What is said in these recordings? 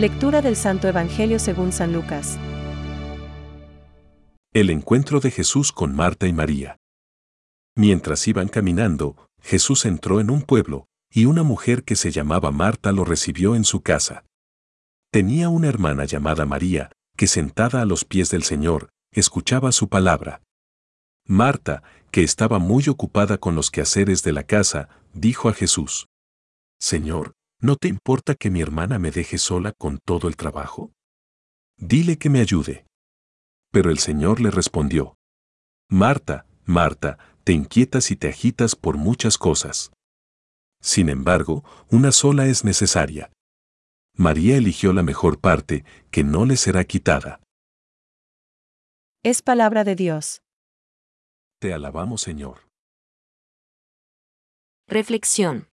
Lectura del Santo Evangelio según San Lucas. El encuentro de Jesús con Marta y María. Mientras iban caminando, Jesús entró en un pueblo, y una mujer que se llamaba Marta lo recibió en su casa. Tenía una hermana llamada María, que sentada a los pies del Señor, escuchaba su palabra. Marta, que estaba muy ocupada con los quehaceres de la casa, dijo a Jesús, Señor, ¿no te importa que mi hermana me deje sola con todo el trabajo? Dile que me ayude. Pero el Señor le respondió, Marta, Marta, te inquietas y te agitas por muchas cosas. Sin embargo, una sola es necesaria. María eligió la mejor parte, que no le será quitada. Es palabra de Dios. Te alabamos, Señor. Reflexión.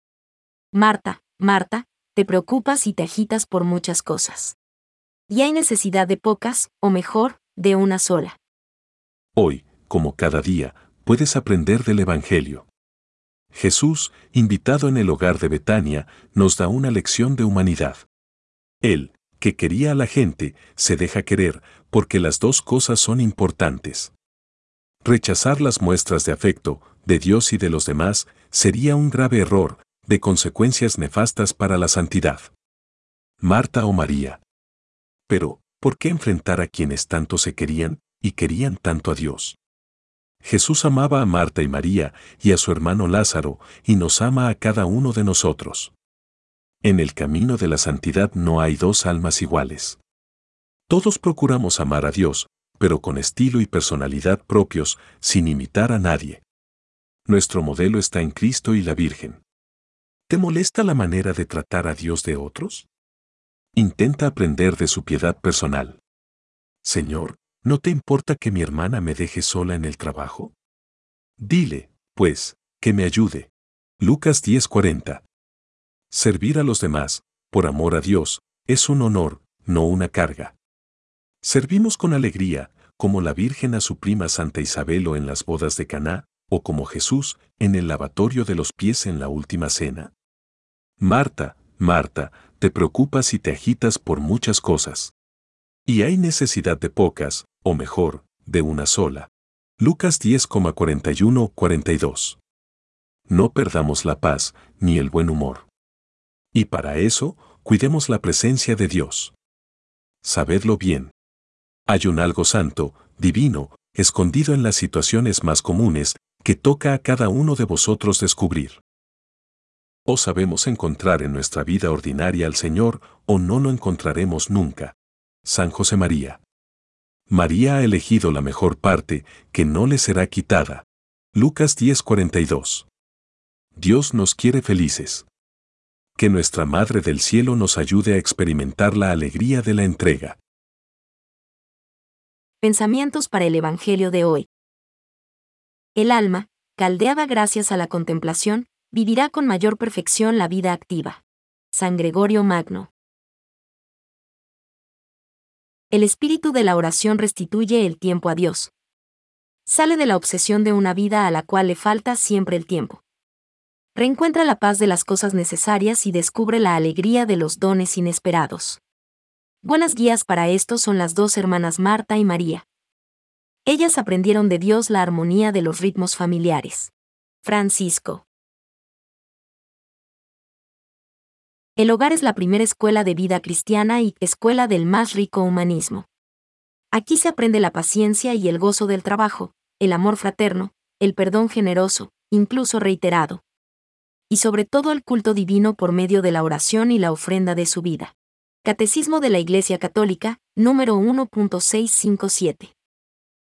Marta, Marta, te preocupas y te agitas por muchas cosas. Y hay necesidad de pocas, o mejor, de una sola. Hoy, como cada día, puedes aprender del Evangelio. Jesús, invitado en el hogar de Betania, nos da una lección de humanidad. Él, que quería a la gente, se deja querer, porque las dos cosas son importantes. Rechazar las muestras de afecto, de Dios y de los demás, sería un grave error, de consecuencias nefastas para la santidad. Marta o María. Pero, ¿por qué enfrentar a quienes tanto se querían y querían tanto a Dios? Jesús amaba a Marta y María y a su hermano Lázaro y nos ama a cada uno de nosotros. En el camino de la santidad no hay dos almas iguales. Todos procuramos amar a Dios, pero con estilo y personalidad propios, sin imitar a nadie. Nuestro modelo está en Cristo y la Virgen. ¿Te molesta la manera de tratar a Dios de otros? Intenta aprender de su piedad personal. Señor, ¿no te importa que mi hermana me deje sola en el trabajo? Dile, pues, que me ayude. Lucas 10:40. Servir a los demás, por amor a Dios, es un honor, no una carga. Servimos con alegría, como la Virgen a su prima Santa Isabel o en las bodas de Caná, o como Jesús en el lavatorio de los pies en la última cena. Marta, Marta, te preocupas y te agitas por muchas cosas. Y hay necesidad de pocas, o mejor, de una sola. Lucas 10,41-42. No perdamos la paz, ni el buen humor. Y para eso, cuidemos la presencia de Dios. Sabedlo bien. Hay un algo santo, divino, escondido en las situaciones más comunes, que toca a cada uno de vosotros descubrir. O sabemos encontrar en nuestra vida ordinaria al Señor, o no lo encontraremos nunca. San José María. María ha elegido la mejor parte, que no le será quitada. Lucas 10:42. Dios nos quiere felices. Que nuestra Madre del Cielo nos ayude a experimentar la alegría de la entrega. Pensamientos para el Evangelio de hoy. El alma, caldeada gracias a la contemplación, vivirá con mayor perfección la vida activa. San Gregorio Magno. El espíritu de la oración restituye el tiempo a Dios. Sale de la obsesión de una vida a la cual le falta siempre el tiempo. Reencuentra la paz de las cosas necesarias y descubre la alegría de los dones inesperados. Buenas guías para esto son las dos hermanas Marta y María. Ellas aprendieron de Dios la armonía de los ritmos familiares. Francisco. El hogar es la primera escuela de vida cristiana y escuela del más rico humanismo. Aquí se aprende la paciencia y el gozo del trabajo, el amor fraterno, el perdón generoso, incluso reiterado. Y sobre todo el culto divino por medio de la oración y la ofrenda de su vida. Catecismo de la Iglesia Católica, número 1.657.